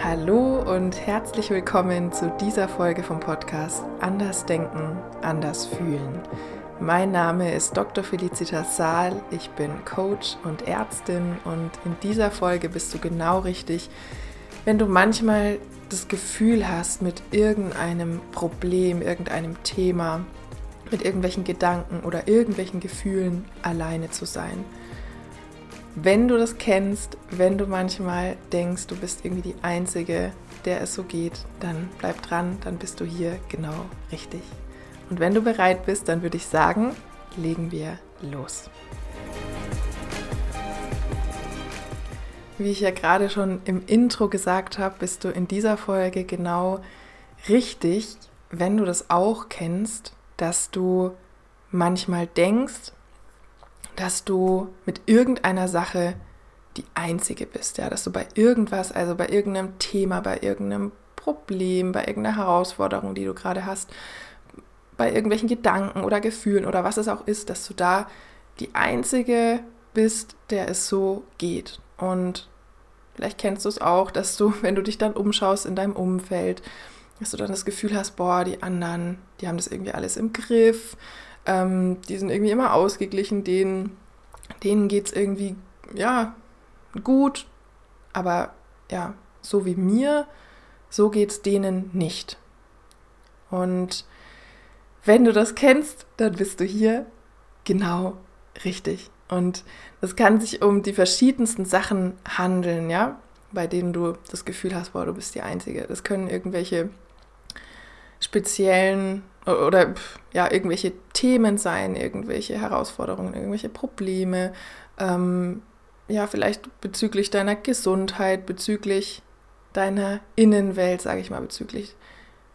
Hallo und herzlich willkommen zu dieser Folge vom Podcast Anders Denken, Anders Fühlen. Mein Name ist Dr. Felicitas Saal, ich bin Coach und Ärztin und in dieser Folge bist du genau richtig, wenn du manchmal das Gefühl hast, mit irgendeinem Problem, irgendeinem Thema, mit irgendwelchen Gedanken oder irgendwelchen Gefühlen alleine zu sein. Wenn du das kennst, wenn du manchmal denkst, du bist irgendwie die Einzige, der es so geht, dann bleib dran, dann bist du hier genau richtig. Und wenn du bereit bist, dann würde ich sagen, legen wir los. Wie ich ja gerade schon im Intro gesagt habe, bist du in dieser Folge genau richtig, wenn du das auch kennst, dass du manchmal denkst, dass du mit irgendeiner Sache die Einzige bist, ja, dass du bei irgendwas, also bei irgendeinem Thema, bei irgendeinem Problem, bei irgendeiner Herausforderung, die du gerade hast, bei irgendwelchen Gedanken oder Gefühlen oder was es auch ist, dass du da die Einzige bist, der es so geht. Und vielleicht kennst du es auch, dass du, wenn du dich dann umschaust in deinem Umfeld, dass du dann das Gefühl hast, boah, die anderen, die haben das irgendwie alles im Griff, ähm, die sind irgendwie immer ausgeglichen, denen, denen geht es irgendwie, ja, gut, aber ja, so wie mir, so geht es denen nicht. Und wenn du das kennst, dann bist du hier genau richtig. Und es kann sich um die verschiedensten Sachen handeln, ja, bei denen du das Gefühl hast, boah, du bist die Einzige. Das können irgendwelche speziellen oder ja, irgendwelche Themen sein, irgendwelche Herausforderungen, irgendwelche Probleme, ähm, ja, vielleicht bezüglich deiner Gesundheit, bezüglich deiner Innenwelt, sage ich mal, bezüglich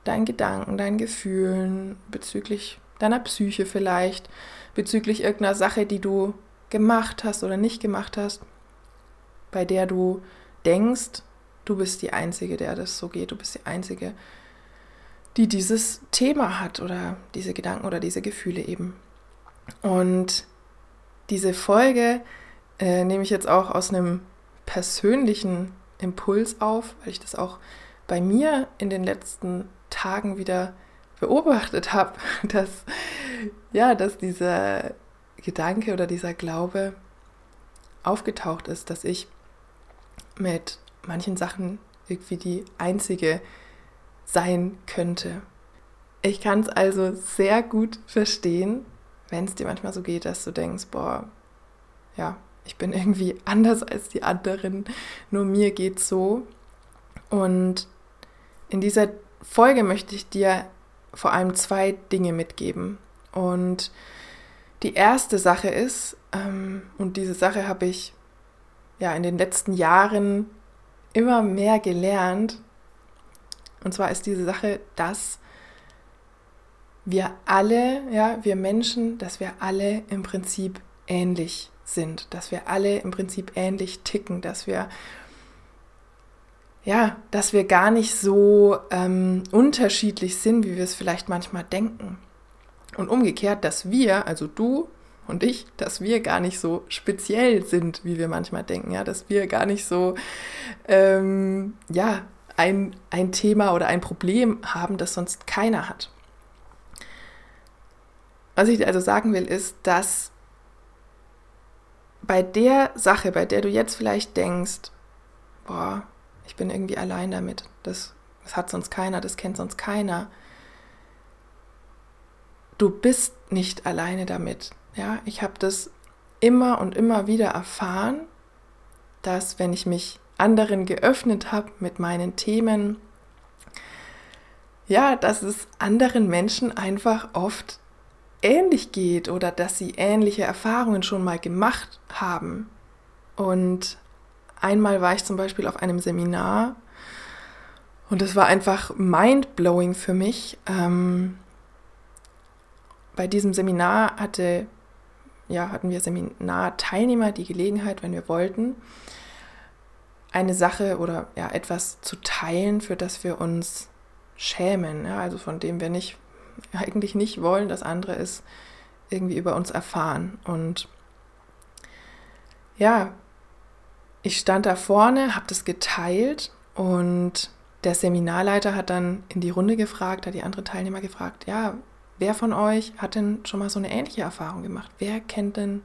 deinen Gedanken, deinen Gefühlen, bezüglich deiner Psyche vielleicht, bezüglich irgendeiner Sache, die du gemacht hast oder nicht gemacht hast, bei der du denkst, du bist die Einzige, der das so geht, du bist die Einzige, die dieses Thema hat oder diese Gedanken oder diese Gefühle eben. Und diese Folge äh, nehme ich jetzt auch aus einem persönlichen Impuls auf, weil ich das auch bei mir in den letzten Tagen wieder beobachtet habe, dass ja, dass dieser Gedanke oder dieser Glaube aufgetaucht ist, dass ich mit manchen Sachen irgendwie die einzige sein könnte. Ich kann es also sehr gut verstehen, wenn es dir manchmal so geht, dass du denkst, boah, ja, ich bin irgendwie anders als die anderen, nur mir geht's so. Und in dieser Folge möchte ich dir vor allem zwei Dinge mitgeben. Und die erste Sache ist, ähm, und diese Sache habe ich ja in den letzten Jahren immer mehr gelernt, und zwar ist diese Sache, dass wir alle, ja, wir Menschen, dass wir alle im Prinzip ähnlich sind, dass wir alle im Prinzip ähnlich ticken, dass wir ja, dass wir gar nicht so ähm, unterschiedlich sind, wie wir es vielleicht manchmal denken. Und umgekehrt, dass wir, also du und ich, dass wir gar nicht so speziell sind, wie wir manchmal denken, ja, dass wir gar nicht so, ähm, ja, ein, ein Thema oder ein Problem haben, das sonst keiner hat. Was ich dir also sagen will, ist, dass bei der Sache, bei der du jetzt vielleicht denkst, boah, ich bin irgendwie allein damit, das, das hat sonst keiner, das kennt sonst keiner, du bist nicht alleine damit. Ja, ich habe das immer und immer wieder erfahren, dass wenn ich mich anderen geöffnet habe mit meinen Themen, ja, dass es anderen Menschen einfach oft ähnlich geht oder dass sie ähnliche Erfahrungen schon mal gemacht haben. Und einmal war ich zum Beispiel auf einem Seminar und es war einfach mind-blowing für mich. Ähm, bei diesem Seminar hatte, ja, hatten wir Seminarteilnehmer die Gelegenheit, wenn wir wollten, eine Sache oder ja, etwas zu teilen, für das wir uns schämen, ja, also von dem wir nicht, eigentlich nicht wollen, dass andere es irgendwie über uns erfahren. Und ja, ich stand da vorne, habe das geteilt Und der Seminarleiter hat dann in die Runde gefragt, hat die anderen Teilnehmer gefragt, ja, wer von euch hat denn schon mal so eine ähnliche Erfahrung gemacht? Wer kennt denn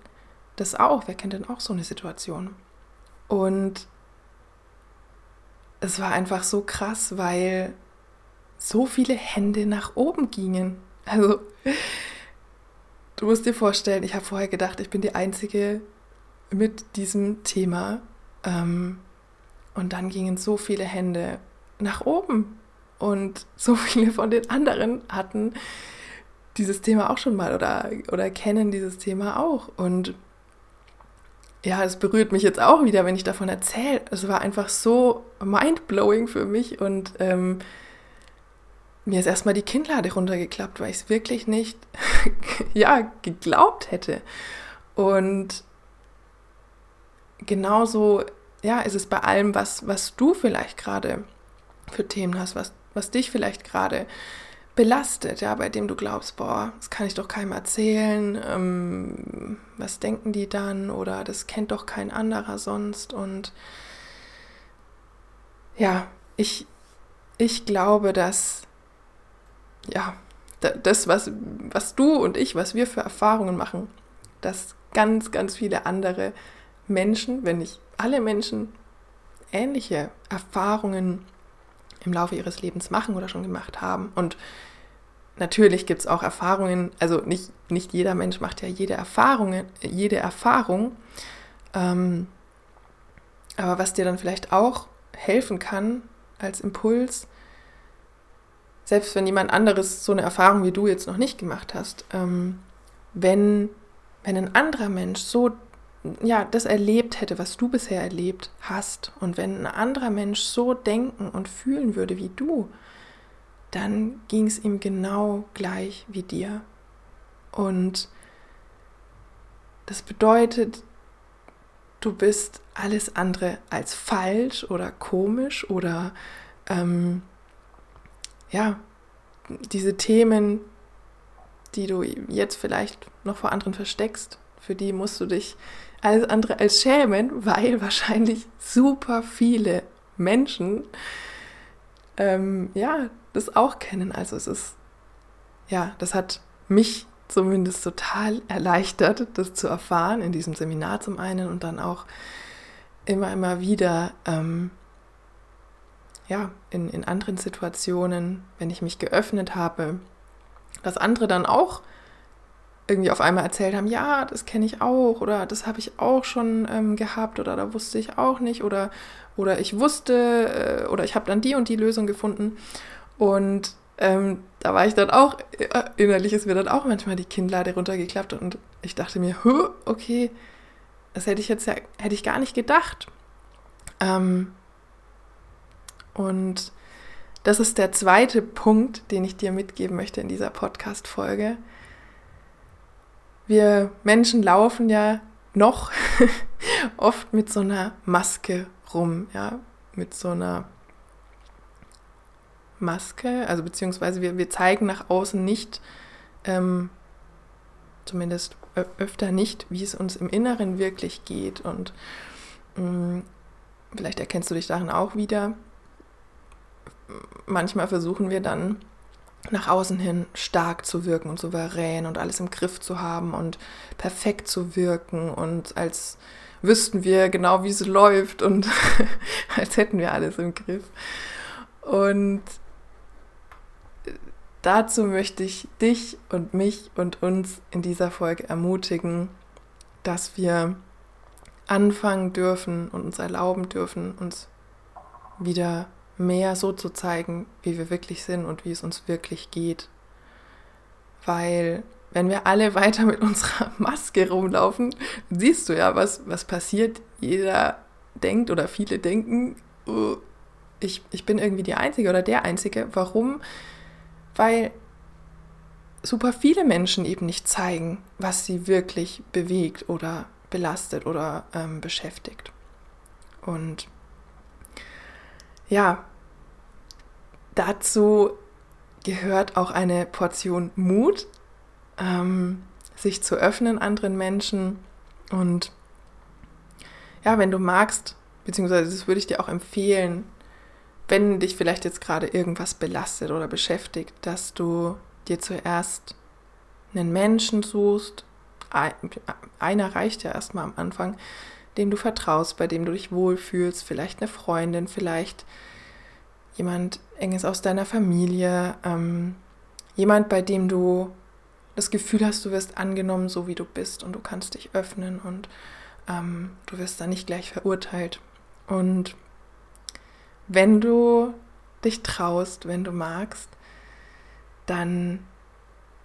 das auch? Wer kennt denn auch so eine Situation? Und es war einfach so krass, weil so viele Hände nach oben gingen. Also, du musst dir vorstellen, ich habe vorher gedacht, ich bin die Einzige mit diesem Thema. Ähm, und dann gingen so viele Hände nach oben. Und so viele von den anderen hatten dieses Thema auch schon mal oder, oder kennen dieses Thema auch. Und ja, es berührt mich jetzt auch wieder, wenn ich davon erzähle. Es war einfach so mindblowing für mich und ähm, mir ist erstmal die Kinnlade runtergeklappt, weil ich es wirklich nicht ja, geglaubt hätte. Und genauso ja, ist es bei allem, was, was du vielleicht gerade für Themen hast, was, was dich vielleicht gerade belastet, ja, bei dem du glaubst, boah, das kann ich doch keinem erzählen, ähm, was denken die dann? Oder das kennt doch kein anderer sonst. Und ja, ich, ich glaube, dass ja, das, was, was du und ich, was wir für Erfahrungen machen, dass ganz, ganz viele andere Menschen, wenn nicht alle Menschen, ähnliche Erfahrungen im Laufe ihres Lebens machen oder schon gemacht haben. Und natürlich gibt es auch Erfahrungen, also nicht, nicht jeder Mensch macht ja jede Erfahrung, jede Erfahrung. Ähm, aber was dir dann vielleicht auch helfen kann als Impuls, selbst wenn jemand anderes so eine Erfahrung wie du jetzt noch nicht gemacht hast, ähm, wenn, wenn ein anderer Mensch so ja, das erlebt hätte, was du bisher erlebt hast, und wenn ein anderer Mensch so denken und fühlen würde wie du, dann ging es ihm genau gleich wie dir. Und das bedeutet, du bist alles andere als falsch oder komisch oder ähm, ja, diese Themen, die du jetzt vielleicht noch vor anderen versteckst, für die musst du dich alles andere als schämen, weil wahrscheinlich super viele Menschen ähm, ja das auch kennen. Also es ist ja, das hat mich zumindest total erleichtert, das zu erfahren in diesem Seminar zum einen und dann auch immer immer wieder ähm, ja in, in anderen Situationen, wenn ich mich geöffnet habe, dass andere dann auch irgendwie auf einmal erzählt haben, ja, das kenne ich auch oder das habe ich auch schon ähm, gehabt oder da wusste ich auch nicht oder, oder ich wusste äh, oder ich habe dann die und die Lösung gefunden. Und ähm, da war ich dann auch, äh, innerlich ist mir dann auch manchmal die Kinnlade runtergeklappt und ich dachte mir, okay, das hätte ich jetzt ja, hätte ich gar nicht gedacht. Ähm, und das ist der zweite Punkt, den ich dir mitgeben möchte in dieser Podcast-Folge wir Menschen laufen ja noch oft mit so einer Maske rum, ja, mit so einer Maske, also beziehungsweise wir, wir zeigen nach außen nicht, ähm, zumindest öfter nicht, wie es uns im Inneren wirklich geht. Und mh, mm, vielleicht erkennst du dich darin auch wieder. Manchmal versuchen wir dann nach außen hin stark zu wirken und souverän und alles im Griff zu haben und perfekt zu wirken und als wüssten wir genau, wie es läuft und als hätten wir alles im Griff. Und dazu möchte ich dich und mich und uns in dieser Folge ermutigen, dass wir anfangen dürfen und uns erlauben dürfen, uns wieder mehr so zu zeigen, wie wir wirklich sind und wie es uns wirklich geht. Weil wenn wir alle weiter mit unserer Maske rumlaufen, siehst du ja, was, was passiert. Jeder denkt oder viele denken, oh, ich, ich bin irgendwie die Einzige oder der Einzige. Warum? Weil super viele Menschen eben nicht zeigen, was sie wirklich bewegt oder belastet oder ähm, beschäftigt. Und ja, dazu gehört auch eine Portion Mut, ähm, sich zu öffnen anderen Menschen. Und ja, wenn du magst, beziehungsweise das würde ich dir auch empfehlen, wenn dich vielleicht jetzt gerade irgendwas belastet oder beschäftigt, dass du dir zuerst einen Menschen suchst, einer reicht ja erstmal am Anfang, dem du vertraust, bei dem du dich wohlfühlst, vielleicht eine Freundin, vielleicht jemand enges aus deiner Familie, ähm, jemand, bei dem du das Gefühl hast, du wirst angenommen, so wie du bist und du kannst dich öffnen und ähm, du wirst da nicht gleich verurteilt. Und wenn du dich traust, wenn du magst, dann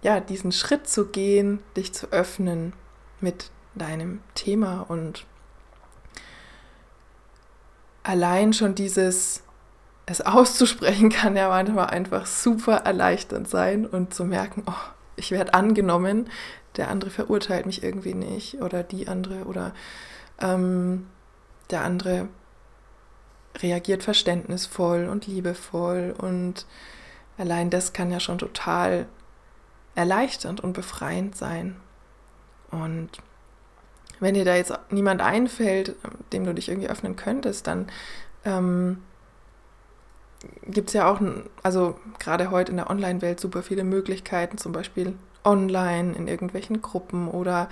ja, diesen Schritt zu gehen, dich zu öffnen mit deinem Thema und allein schon dieses es auszusprechen kann ja manchmal einfach super erleichternd sein und zu merken, oh, ich werde angenommen, der andere verurteilt mich irgendwie nicht oder die andere oder ähm, der andere reagiert verständnisvoll und liebevoll und allein das kann ja schon total erleichternd und befreiend sein. Und wenn dir da jetzt niemand einfällt, dem du dich irgendwie öffnen könntest, dann ähm, gibt es ja auch, also gerade heute in der Online-Welt super viele Möglichkeiten, zum Beispiel online in irgendwelchen Gruppen oder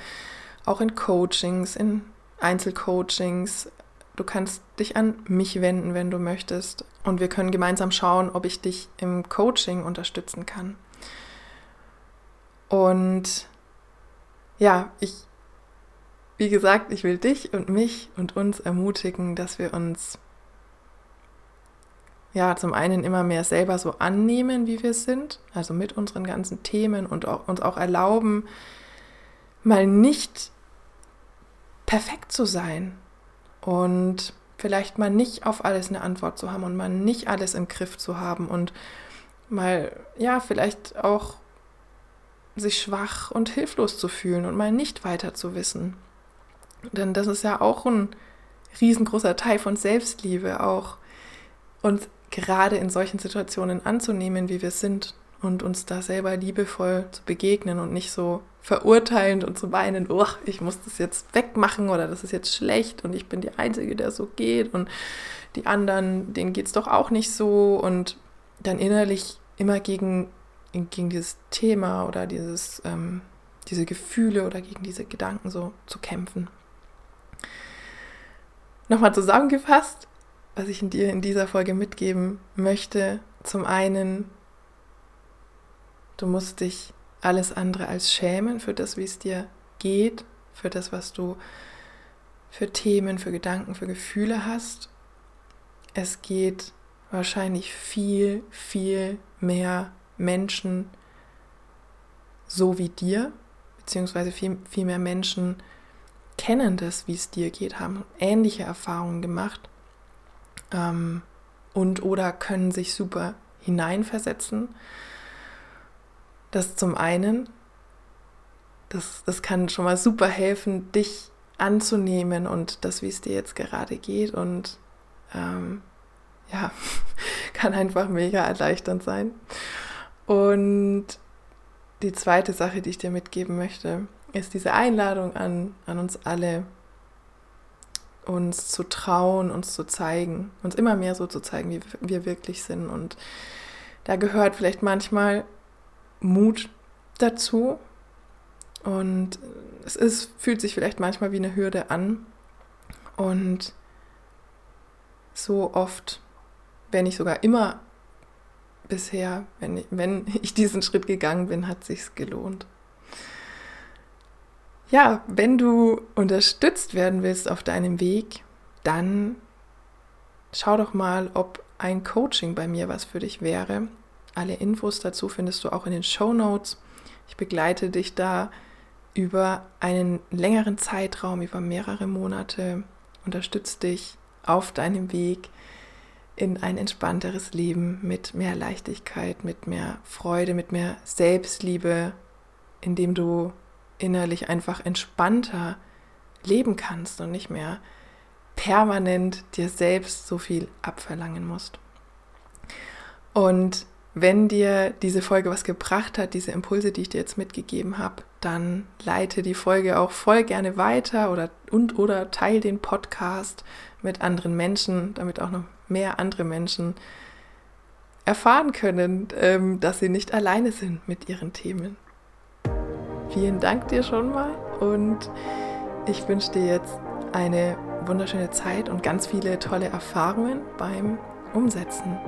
auch in Coachings, in Einzelcoachings. Du kannst dich an mich wenden, wenn du möchtest. Und wir können gemeinsam schauen, ob ich dich im Coaching unterstützen kann. Und ja, ich, wie gesagt, ich will dich und mich und uns ermutigen, dass wir uns ja zum einen immer mehr selber so annehmen, wie wir sind, also mit unseren ganzen Themen und auch, uns auch erlauben, mal nicht perfekt zu sein und vielleicht mal nicht auf alles eine Antwort zu haben und mal nicht alles im Griff zu haben und mal, ja, vielleicht auch sich schwach und hilflos zu fühlen und mal nicht weiter zu wissen. Denn das ist ja auch ein riesengroßer Teil von Selbstliebe, auch uns gerade in solchen Situationen anzunehmen, wie wir sind und uns da selber liebevoll zu begegnen und nicht so verurteilend und zu weinen, oh, ich muss das jetzt wegmachen oder das ist jetzt schlecht und ich bin die Einzige, der so geht und die anderen, denen geht es doch auch nicht so und dann innerlich immer gegen gegen dieses Thema oder dieses, ähm, diese Gefühle oder gegen diese Gedanken so zu kämpfen. Nochmal zusammengefasst, was ich dir in dieser Folge mitgeben möchte. Zum einen, du musst dich alles andere als schämen für das, wie es dir geht, für das, was du für Themen, für Gedanken, für Gefühle hast. Es geht wahrscheinlich viel, viel mehr Menschen so wie dir, beziehungsweise viel, viel mehr Menschen kennen das, wie es dir geht, haben ähnliche Erfahrungen gemacht ähm, und oder können sich super hineinversetzen. Das zum einen, das, das kann schon mal super helfen, dich anzunehmen und das, wie es dir jetzt gerade geht und ähm, ja, kann einfach mega erleichternd sein. Und die zweite Sache, die ich dir mitgeben möchte, ist diese Einladung an, an uns alle, uns zu trauen, uns zu zeigen, uns immer mehr so zu zeigen, wie wir wirklich sind. Und da gehört vielleicht manchmal Mut dazu. Und es ist, fühlt sich vielleicht manchmal wie eine Hürde an. Und so oft, wenn nicht sogar immer bisher, wenn ich, wenn ich diesen Schritt gegangen bin, hat sich's gelohnt. Ja, wenn du unterstützt werden willst auf deinem Weg, dann schau doch mal, ob ein Coaching bei mir was für dich wäre. Alle Infos dazu findest du auch in den Show Notes. Ich begleite dich da über einen längeren Zeitraum, über mehrere Monate, unterstütze dich auf deinem Weg in ein entspannteres Leben mit mehr Leichtigkeit, mit mehr Freude, mit mehr Selbstliebe, indem du innerlich einfach entspannter leben kannst und nicht mehr permanent dir selbst so viel abverlangen musst. Und wenn dir diese Folge was gebracht hat, diese Impulse, die ich dir jetzt mitgegeben habe, dann leite die Folge auch voll gerne weiter oder und oder teile den Podcast mit anderen Menschen, damit auch noch mehr andere Menschen erfahren können, ähm, dass sie nicht alleine sind mit ihren Themen. Vielen Dank dir schon mal und ich wünsche dir jetzt eine wunderschöne Zeit und ganz viele tolle Erfahrungen beim Umsetzen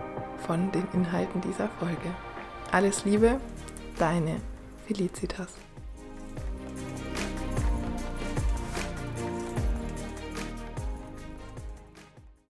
von den Inhalten dieser Folge. Alles Liebe, deine Felicitas.